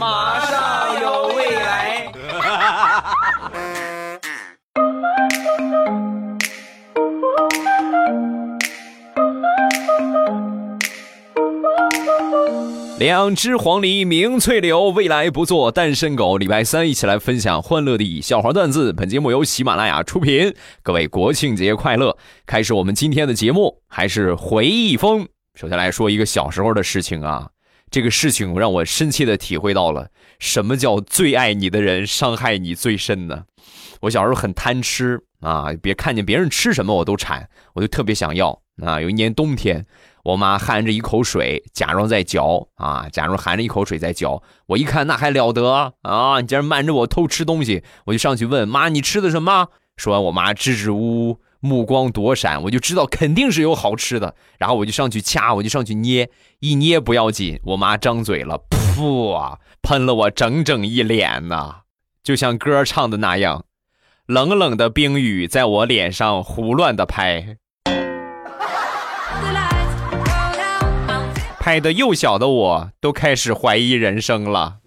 马上有未来。两只黄鹂鸣翠柳，未来不做单身狗。礼拜三一起来分享欢乐的笑话段子。本节目由喜马拉雅出品。各位国庆节快乐！开始我们今天的节目，还是回忆风。首先来说一个小时候的事情啊，这个事情让我深切的体会到了什么叫最爱你的人伤害你最深呢？我小时候很贪吃啊，别看见别人吃什么我都馋，我就特别想要啊。有一年冬天。我妈含着一口水，假装在嚼啊，假装含着一口水在嚼。我一看，那还了得啊！你竟然瞒着我偷吃东西，我就上去问妈：“你吃的什么？”说完，我妈支支吾吾，目光躲闪，我就知道肯定是有好吃的。然后我就上去掐，我就上去捏，一捏不要紧，我妈张嘴了，噗啊，喷了我整整一脸呐！就像歌唱的那样，冷冷的冰雨在我脸上胡乱的拍。拍的幼小的我都开始怀疑人生了。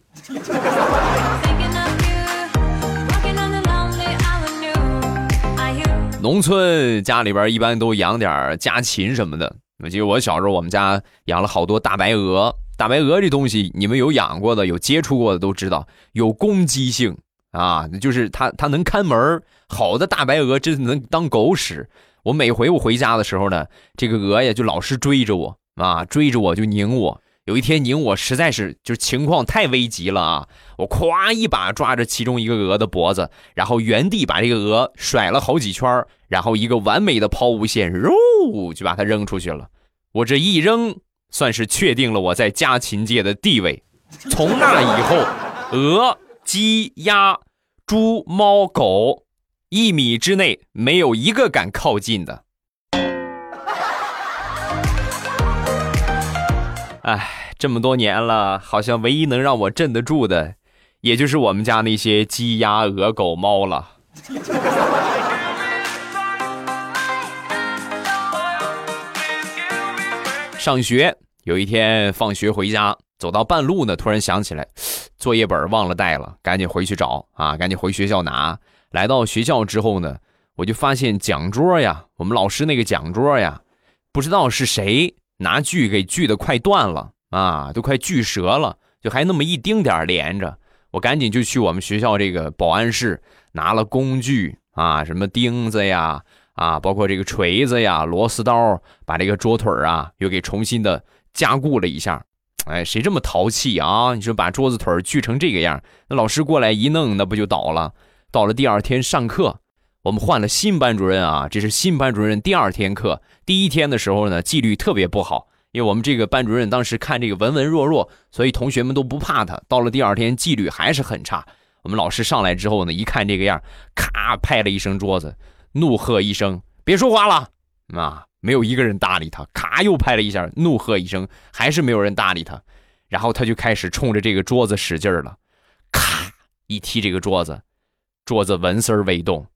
农村家里边一般都养点家禽什么的。我记得我小时候，我们家养了好多大白鹅。大白鹅这东西，你们有养过的、有接触过的都知道，有攻击性啊，就是它它能看门好的大白鹅真的能当狗使。我每回我回家的时候呢，这个鹅呀就老是追着我。啊，追着我就拧我。有一天您我，实在是就是情况太危急了啊！我咵一把抓着其中一个鹅的脖子，然后原地把这个鹅甩了好几圈，然后一个完美的抛物线，肉就把它扔出去了。我这一扔，算是确定了我在家禽界的地位。从那以后，鹅、鸡、鸭、猪、猫、狗，一米之内没有一个敢靠近的。哎，这么多年了，好像唯一能让我镇得住的，也就是我们家那些鸡、鸭、鹅、狗、猫了。上学有一天放学回家，走到半路呢，突然想起来作业本忘了带了，赶紧回去找啊，赶紧回学校拿。来到学校之后呢，我就发现讲桌呀，我们老师那个讲桌呀，不知道是谁。拿锯给锯的快断了啊，都快锯折了，就还那么一丁点连着。我赶紧就去我们学校这个保安室拿了工具啊，什么钉子呀，啊，包括这个锤子呀、螺丝刀，把这个桌腿啊又给重新的加固了一下。哎，谁这么淘气啊？你说把桌子腿锯成这个样，那老师过来一弄，那不就倒了？到了第二天上课。我们换了新班主任啊，这是新班主任第二天课。第一天的时候呢，纪律特别不好，因为我们这个班主任当时看这个文文弱弱，所以同学们都不怕他。到了第二天，纪律还是很差。我们老师上来之后呢，一看这个样，咔拍了一声桌子，怒喝一声：“别说话了！”啊，没有一个人搭理他。咔又拍了一下，怒喝一声，还是没有人搭理他。然后他就开始冲着这个桌子使劲了，咔一踢这个桌子，桌子纹丝未动。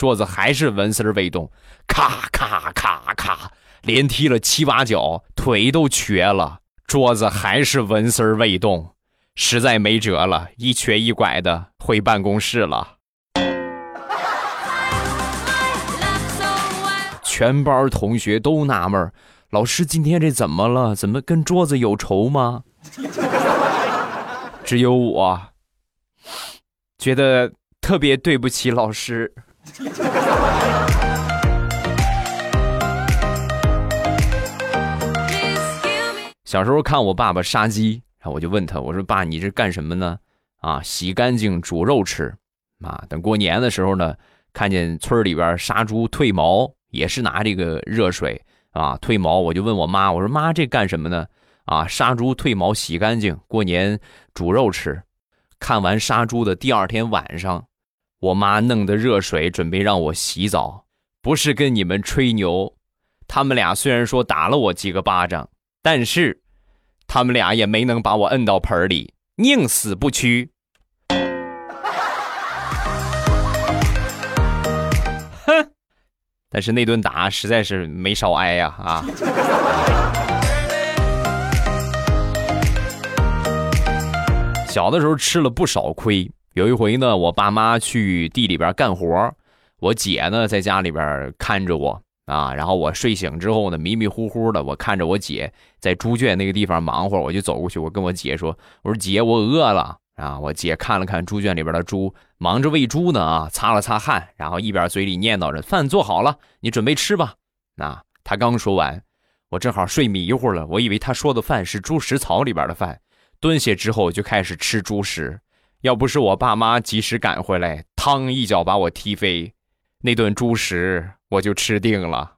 桌子还是纹丝未动，咔咔咔咔，连踢了七八脚，腿都瘸了。桌子还是纹丝未动，实在没辙了，一瘸一拐的回办公室了。全班同学都纳闷老师今天这怎么了？怎么跟桌子有仇吗？只有我觉得特别对不起老师。小时候看我爸爸杀鸡，然后我就问他：“我说爸，你这干什么呢？”啊，洗干净煮肉吃。啊，等过年的时候呢，看见村里边杀猪褪毛，也是拿这个热水啊褪毛。我就问我妈：“我说妈，这干什么呢？”啊，杀猪褪毛洗干净，过年煮肉吃。看完杀猪的第二天晚上。我妈弄的热水准备让我洗澡，不是跟你们吹牛。他们俩虽然说打了我几个巴掌，但是他们俩也没能把我摁到盆里，宁死不屈。哼！但是那顿打实在是没少挨呀啊！小的时候吃了不少亏。有一回呢，我爸妈去地里边干活，我姐呢在家里边看着我啊。然后我睡醒之后呢，迷迷糊糊的，我看着我姐在猪圈那个地方忙活，我就走过去，我跟我姐说：“我说姐，我饿了。”啊，我姐看了看猪圈里边的猪，忙着喂猪呢啊，擦了擦汗，然后一边嘴里念叨着：“饭做好了，你准备吃吧。”那她刚说完，我正好睡迷糊了，我以为她说的饭是猪食槽里边的饭，蹲下之后就开始吃猪食。要不是我爸妈及时赶回来，汤一脚把我踢飞，那顿猪食我就吃定了。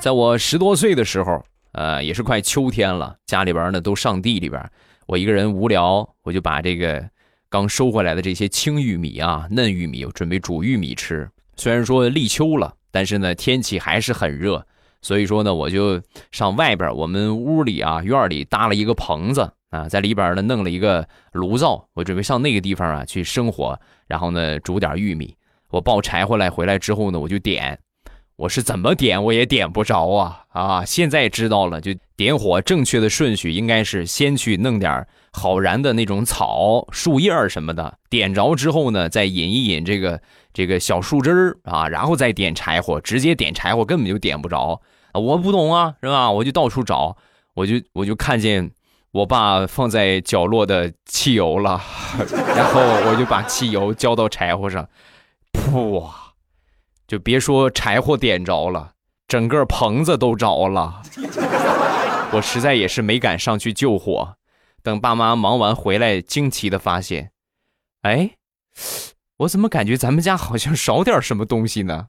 在我十多岁的时候，呃，也是快秋天了，家里边呢都上地里边，我一个人无聊，我就把这个刚收回来的这些青玉米啊、嫩玉米，我准备煮玉米吃。虽然说立秋了，但是呢天气还是很热，所以说呢我就上外边，我们屋里啊院里搭了一个棚子啊，在里边呢弄了一个炉灶，我准备上那个地方啊去生火，然后呢煮点玉米。我抱柴火来回来之后呢，我就点。我是怎么点我也点不着啊啊！现在知道了，就点火正确的顺序应该是先去弄点好燃的那种草、树叶什么的，点着之后呢，再引一引这个这个小树枝儿啊，然后再点柴火。直接点柴火根本就点不着我不懂啊，是吧？我就到处找，我就我就看见我爸放在角落的汽油了，然后我就把汽油浇到柴火上，噗！就别说柴火点着了，整个棚子都着了。我实在也是没敢上去救火。等爸妈忙完回来，惊奇的发现，哎，我怎么感觉咱们家好像少点什么东西呢？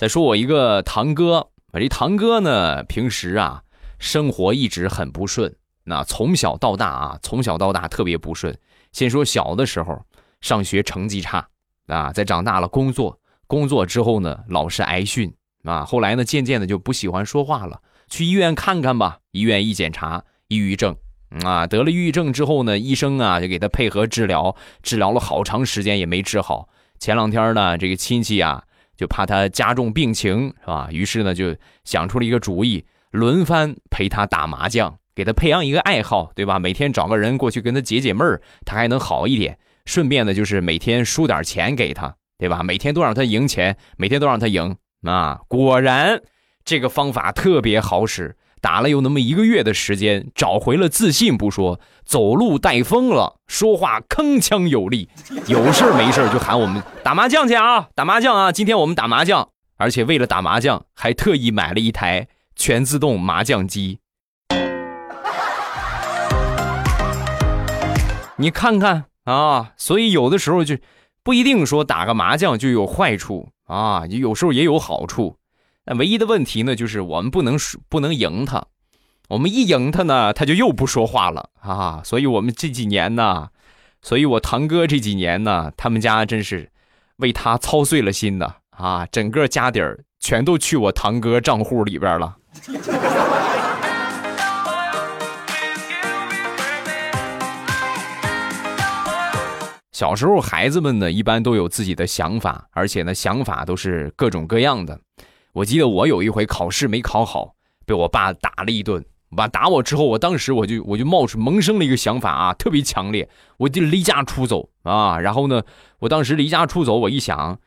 再说我一个堂哥，我这堂哥呢，平时啊，生活一直很不顺。那从小到大啊，从小到大特别不顺。先说小的时候，上学成绩差啊，在长大了工作，工作之后呢，老是挨训啊。后来呢，渐渐的就不喜欢说话了。去医院看看吧。医院一检查，抑郁症啊，得了抑郁症之后呢，医生啊就给他配合治疗，治疗了好长时间也没治好。前两天呢，这个亲戚啊就怕他加重病情，是吧？于是呢就想出了一个主意，轮番陪他打麻将。给他培养一个爱好，对吧？每天找个人过去跟他解解闷儿，他还能好一点。顺便呢，就是每天输点钱给他，对吧？每天都让他赢钱，每天都让他赢啊！果然，这个方法特别好使。打了有那么一个月的时间，找回了自信不说，走路带风了，说话铿锵有力。有事没事就喊我们打麻将去啊，打麻将啊！今天我们打麻将，而且为了打麻将，还特意买了一台全自动麻将机。你看看啊，所以有的时候就不一定说打个麻将就有坏处啊，有时候也有好处。那唯一的问题呢，就是我们不能不能赢他，我们一赢他呢，他就又不说话了啊。所以我们这几年呢，所以我堂哥这几年呢，他们家真是为他操碎了心的啊，整个家底儿全都去我堂哥账户里边了。小时候，孩子们呢一般都有自己的想法，而且呢想法都是各种各样的。我记得我有一回考试没考好，被我爸打了一顿。我爸打我之后，我当时我就我就冒出萌生了一个想法啊，特别强烈，我就离家出走啊。然后呢，我当时离家出走，我一想，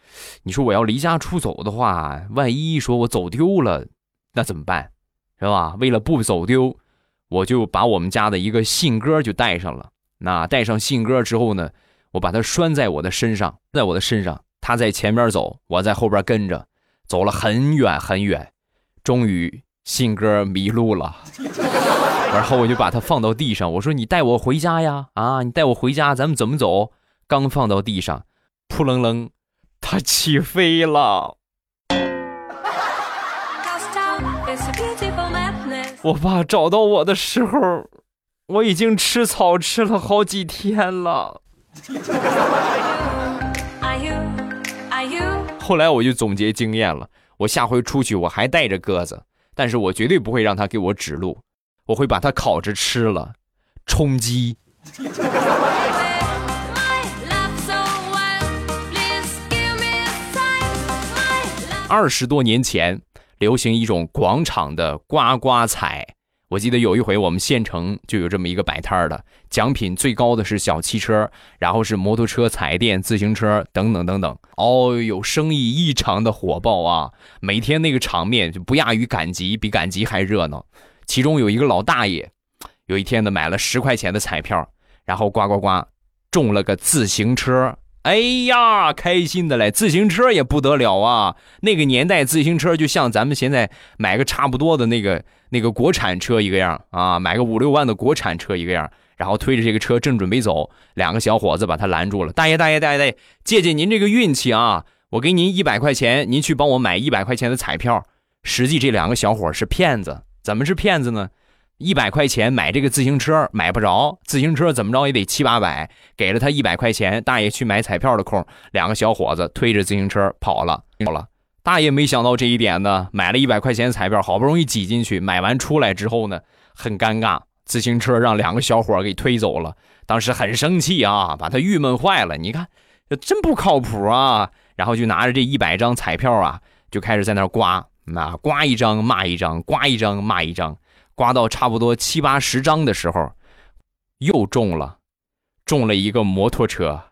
你说我要离家出走的话，万一说我走丢了，那怎么办？是吧？为了不走丢，我就把我们家的一个信鸽就带上了。那带上信鸽之后呢？我把它拴在我的身上，在我的身上，它在前边走，我在后边跟着，走了很远很远，终于信鸽迷路了，然后我就把它放到地上，我说：“你带我回家呀，啊，你带我回家，咱们怎么走？”刚放到地上，扑棱棱，它起飞了。我爸找到我的时候，我已经吃草吃了好几天了。后来我就总结经验了，我下回出去我还带着鸽子，但是我绝对不会让它给我指路，我会把它烤着吃了，充饥。二十多年前，流行一种广场的刮刮彩。我记得有一回，我们县城就有这么一个摆摊的，奖品最高的是小汽车，然后是摩托车、彩电、自行车等等等等。哦哟，生意异常的火爆啊！每天那个场面就不亚于赶集，比赶集还热闹。其中有一个老大爷，有一天呢买了十块钱的彩票，然后呱呱呱，中了个自行车。哎呀，开心的嘞！自行车也不得了啊！那个年代自行车就像咱们现在买个差不多的那个那个国产车一个样啊，买个五六万的国产车一个样。然后推着这个车正准备走，两个小伙子把他拦住了。大爷，大爷，大爷，大爷，借借您这个运气啊！我给您一百块钱，您去帮我买一百块钱的彩票。实际这两个小伙是骗子，怎么是骗子呢？一百块钱买这个自行车买不着，自行车怎么着也得七八百。给了他一百块钱，大爷去买彩票的空，两个小伙子推着自行车跑了。跑了，大爷没想到这一点呢，买了一百块钱彩票，好不容易挤进去，买完出来之后呢，很尴尬，自行车让两个小伙给推走了。当时很生气啊，把他郁闷坏了。你看，真不靠谱啊！然后就拿着这一百张彩票啊，就开始在那刮，那刮一张骂一张，刮一张骂一张。刮到差不多七八十张的时候，又中了，中了一个摩托车。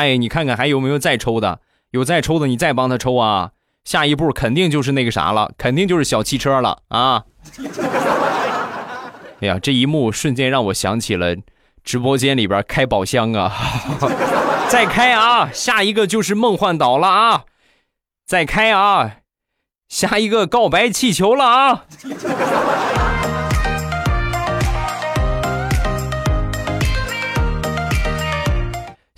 大爷，你看看还有没有再抽的？有再抽的，你再帮他抽啊！下一步肯定就是那个啥了，肯定就是小汽车了啊！哎呀，这一幕瞬间让我想起了直播间里边开宝箱啊！再开啊！下一个就是梦幻岛了啊！再开啊！下一个告白气球了啊！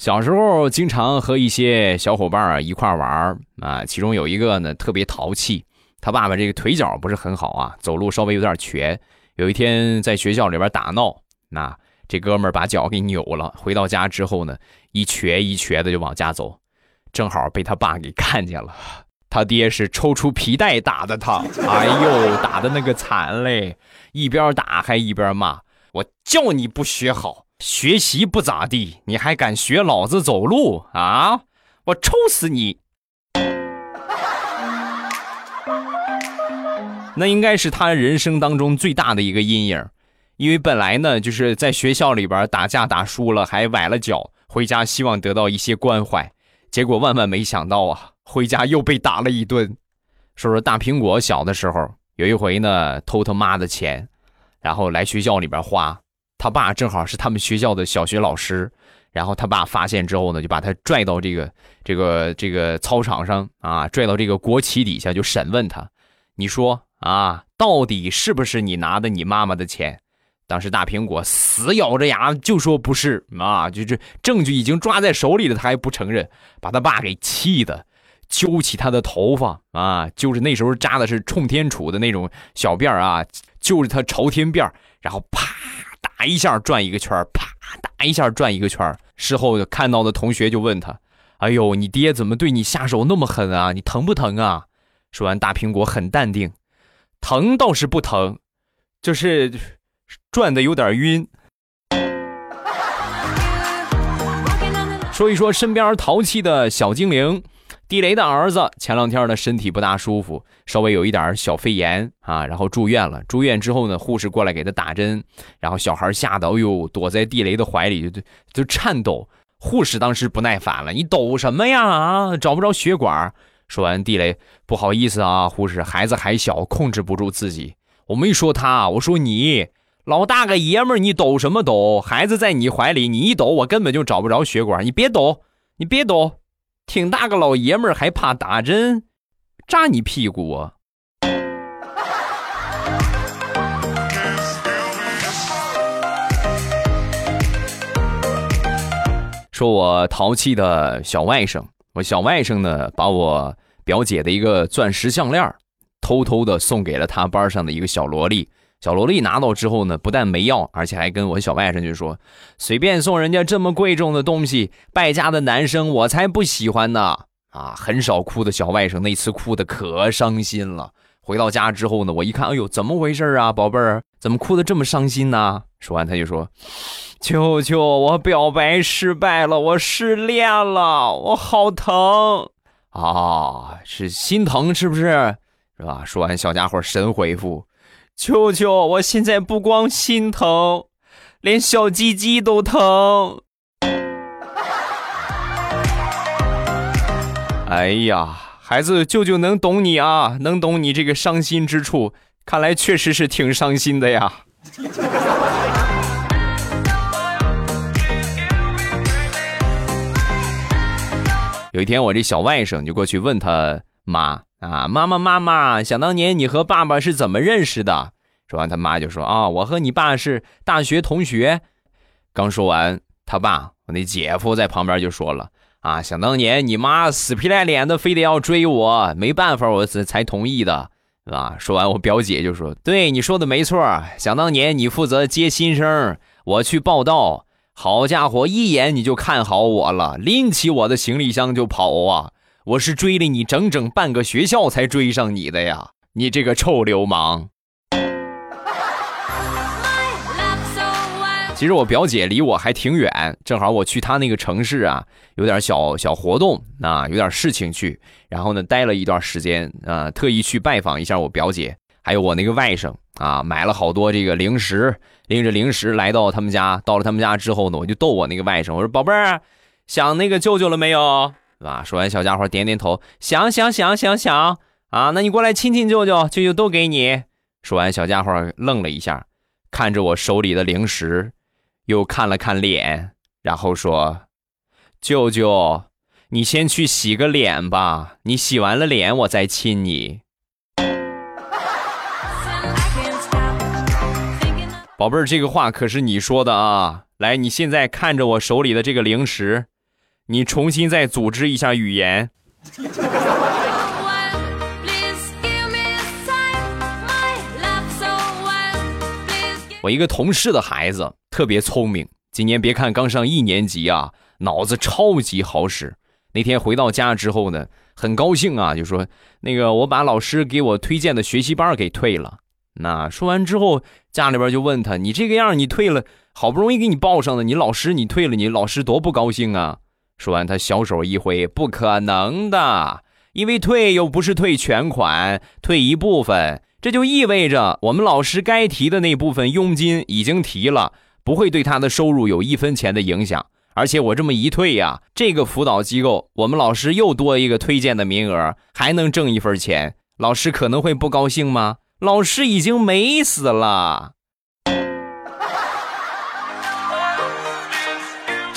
小时候经常和一些小伙伴儿一块玩啊，其中有一个呢特别淘气，他爸爸这个腿脚不是很好啊，走路稍微有点瘸。有一天在学校里边打闹，那这哥们儿把脚给扭了，回到家之后呢，一瘸一瘸的就往家走。正好被他爸给看见了，他爹是抽出皮带打的他，哎呦，打的那个惨嘞！一边打还一边骂：“我叫你不学好，学习不咋地，你还敢学老子走路啊？我抽死你！”那应该是他人生当中最大的一个阴影，因为本来呢就是在学校里边打架打输了还崴了脚，回家希望得到一些关怀。结果万万没想到啊，回家又被打了一顿。说说大苹果小的时候，有一回呢，偷他妈的钱，然后来学校里边花。他爸正好是他们学校的小学老师，然后他爸发现之后呢，就把他拽到这个这个这个操场上啊，拽到这个国旗底下就审问他。你说啊，到底是不是你拿的你妈妈的钱？当时大苹果死咬着牙就说不是啊，就这证据已经抓在手里了，他还不承认，把他爸给气的，揪起他的头发啊，就是那时候扎的是冲天杵的那种小辫儿啊，揪着他朝天辫然后啪打一下转一个圈啪打一下转一个圈事后看到的同学就问他：“哎呦，你爹怎么对你下手那么狠啊？你疼不疼啊？”说完，大苹果很淡定：“疼倒是不疼，就是。”转的有点晕。说一说身边淘气的小精灵，地雷的儿子前两天呢身体不大舒服，稍微有一点小肺炎啊，然后住院了。住院之后呢，护士过来给他打针，然后小孩吓得，哎呦，躲在地雷的怀里就就颤抖。护士当时不耐烦了：“你抖什么呀？啊，找不着血管。”说完，地雷不好意思啊，护士，孩子还小，控制不住自己。我没说他，我说你。老大个爷们儿，你抖什么抖？孩子在你怀里，你一抖，我根本就找不着血管。你别抖，你别抖，挺大个老爷们儿还怕打针，扎你屁股啊！说我淘气的小外甥，我小外甥呢，把我表姐的一个钻石项链偷偷的送给了他班上的一个小萝莉。小萝莉拿到之后呢，不但没要，而且还跟我小外甥就说：“随便送人家这么贵重的东西，败家的男生我才不喜欢呢！”啊，很少哭的小外甥那次哭的可伤心了，回到家之后呢，我一看，哎呦，怎么回事啊，宝贝儿，怎么哭的这么伤心呢？说完，他就说：“舅舅，我表白失败了，我失恋了，我好疼啊，是心疼是不是？是吧？”说完，小家伙神回复：“舅舅，我现在不光心疼，连小鸡鸡都疼。”哎呀！孩子，舅舅能懂你啊，能懂你这个伤心之处。看来确实是挺伤心的呀。有一天，我这小外甥就过去问他妈啊：“妈妈，妈妈，想当年你和爸爸是怎么认识的？”说完，他妈就说：“啊，我和你爸是大学同学。”刚说完，他爸我那姐夫在旁边就说了。啊，想当年你妈死皮赖脸的，非得要追我，没办法，我才才同意的，啊。说完，我表姐就说：“对，你说的没错。想当年你负责接新生，我去报道，好家伙，一眼你就看好我了，拎起我的行李箱就跑啊！我是追了你整整半个学校才追上你的呀，你这个臭流氓！”其实我表姐离我还挺远，正好我去她那个城市啊，有点小小活动啊，有点事情去，然后呢待了一段时间啊，特意去拜访一下我表姐，还有我那个外甥啊，买了好多这个零食，拎着零食来到他们家，到了他们家之后呢，我就逗我那个外甥，我说宝贝儿，想那个舅舅了没有？是吧？说完，小家伙点点头，想想想想想啊，那你过来亲亲舅舅，舅舅都给你。说完，小家伙愣了一下，看着我手里的零食。又看了看脸，然后说：“舅舅，你先去洗个脸吧。你洗完了脸，我再亲你。”宝贝儿，这个话可是你说的啊！来，你现在看着我手里的这个零食，你重新再组织一下语言。我一个同事的孩子特别聪明，今年别看刚上一年级啊，脑子超级好使。那天回到家之后呢，很高兴啊，就说那个我把老师给我推荐的学习班给退了。那说完之后，家里边就问他：“你这个样，你退了，好不容易给你报上的，你老师你退了，你老师多不高兴啊！”说完，他小手一挥：“不可能的，因为退又不是退全款，退一部分。”这就意味着我们老师该提的那部分佣金已经提了，不会对他的收入有一分钱的影响。而且我这么一退呀，这个辅导机构我们老师又多一个推荐的名额，还能挣一份钱。老师可能会不高兴吗？老师已经美死了。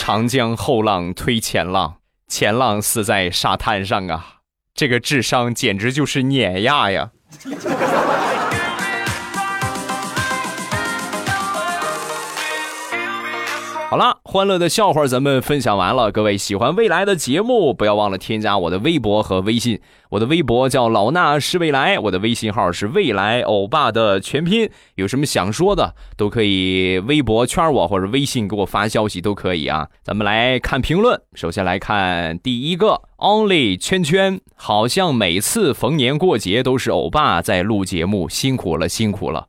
长江后浪推前浪，前浪死在沙滩上啊！这个智商简直就是碾压呀！好了，欢乐的笑话咱们分享完了。各位喜欢未来的节目，不要忘了添加我的微博和微信。我的微博叫老衲是未来，我的微信号是未来欧巴的全拼。有什么想说的，都可以微博圈我或者微信给我发消息都可以啊。咱们来看评论，首先来看第一个，Only 圈圈，好像每次逢年过节都是欧巴在录节目，辛苦了，辛苦了。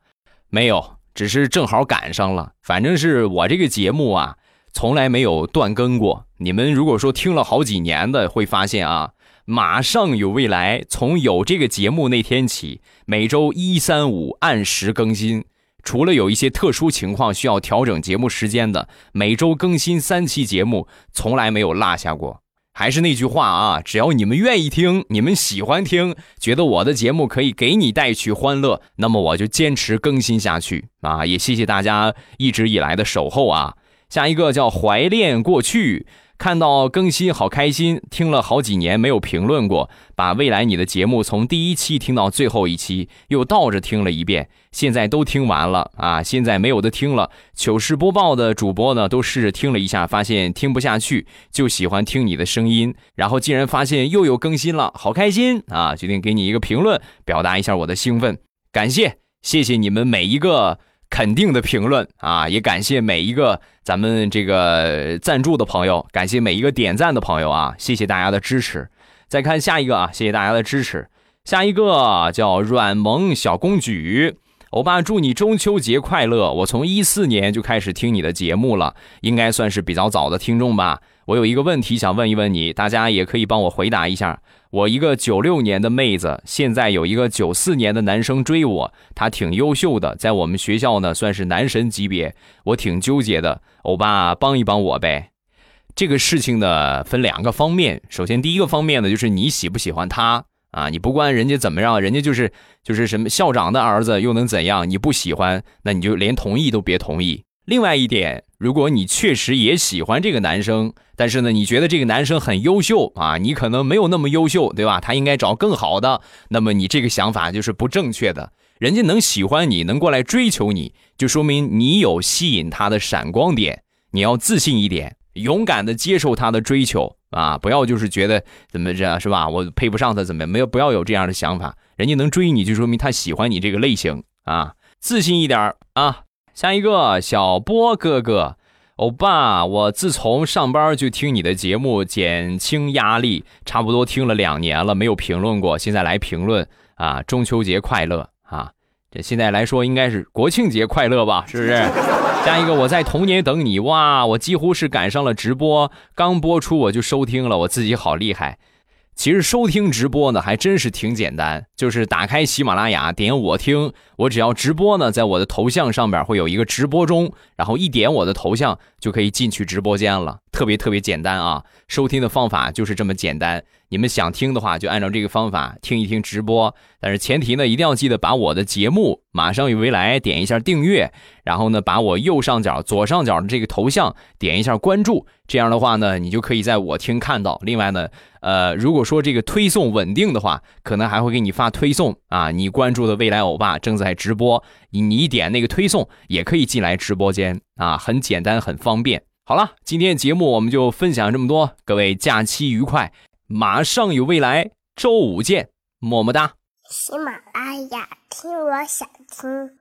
没有。只是正好赶上了，反正是我这个节目啊，从来没有断更过。你们如果说听了好几年的，会发现啊，马上有未来，从有这个节目那天起，每周一、三、五按时更新。除了有一些特殊情况需要调整节目时间的，每周更新三期节目，从来没有落下过。还是那句话啊，只要你们愿意听，你们喜欢听，觉得我的节目可以给你带去欢乐，那么我就坚持更新下去啊！也谢谢大家一直以来的守候啊！下一个叫怀恋过去。看到更新好开心，听了好几年没有评论过，把未来你的节目从第一期听到最后一期，又倒着听了一遍，现在都听完了啊！现在没有的听了，糗事播报的主播呢，都试着听了一下，发现听不下去，就喜欢听你的声音。然后竟然发现又有更新了，好开心啊！决定给你一个评论，表达一下我的兴奋，感谢，谢谢你们每一个。肯定的评论啊，也感谢每一个咱们这个赞助的朋友，感谢每一个点赞的朋友啊，谢谢大家的支持。再看下一个啊，谢谢大家的支持。下一个叫软萌小公举。欧巴，祝你中秋节快乐！我从一四年就开始听你的节目了，应该算是比较早的听众吧。我有一个问题想问一问你，大家也可以帮我回答一下。我一个九六年的妹子，现在有一个九四年的男生追我，他挺优秀的，在我们学校呢算是男神级别，我挺纠结的。欧巴，帮一帮我呗。这个事情呢分两个方面，首先第一个方面呢就是你喜不喜欢他。啊，你不管人家怎么样，人家就是就是什么校长的儿子又能怎样？你不喜欢，那你就连同意都别同意。另外一点，如果你确实也喜欢这个男生，但是呢，你觉得这个男生很优秀啊，你可能没有那么优秀，对吧？他应该找更好的，那么你这个想法就是不正确的。人家能喜欢你，能过来追求你，就说明你有吸引他的闪光点。你要自信一点，勇敢的接受他的追求。啊，不要就是觉得怎么着是吧？我配不上他怎么？没有，不要有这样的想法。人家能追你就说明他喜欢你这个类型啊，自信一点啊。下一个小波哥哥，欧巴，我自从上班就听你的节目，减轻压力，差不多听了两年了，没有评论过，现在来评论啊。中秋节快乐啊！这现在来说应该是国庆节快乐吧？是不是？下一个，我在童年等你哇！我几乎是赶上了直播，刚播出我就收听了，我自己好厉害。其实收听直播呢，还真是挺简单，就是打开喜马拉雅，点我听，我只要直播呢，在我的头像上边会有一个直播中，然后一点我的头像就可以进去直播间了，特别特别简单啊！收听的方法就是这么简单。你们想听的话，就按照这个方法听一听直播。但是前提呢，一定要记得把我的节目《马上与未来》点一下订阅，然后呢，把我右上角、左上角的这个头像点一下关注。这样的话呢，你就可以在我听看到。另外呢，呃，如果说这个推送稳定的话，可能还会给你发推送啊。你关注的未来欧巴正在直播，你一点那个推送也可以进来直播间啊，很简单，很方便。好了，今天节目我们就分享这么多，各位假期愉快。马上有未来，周五见，么么哒。喜马拉雅听，我想听。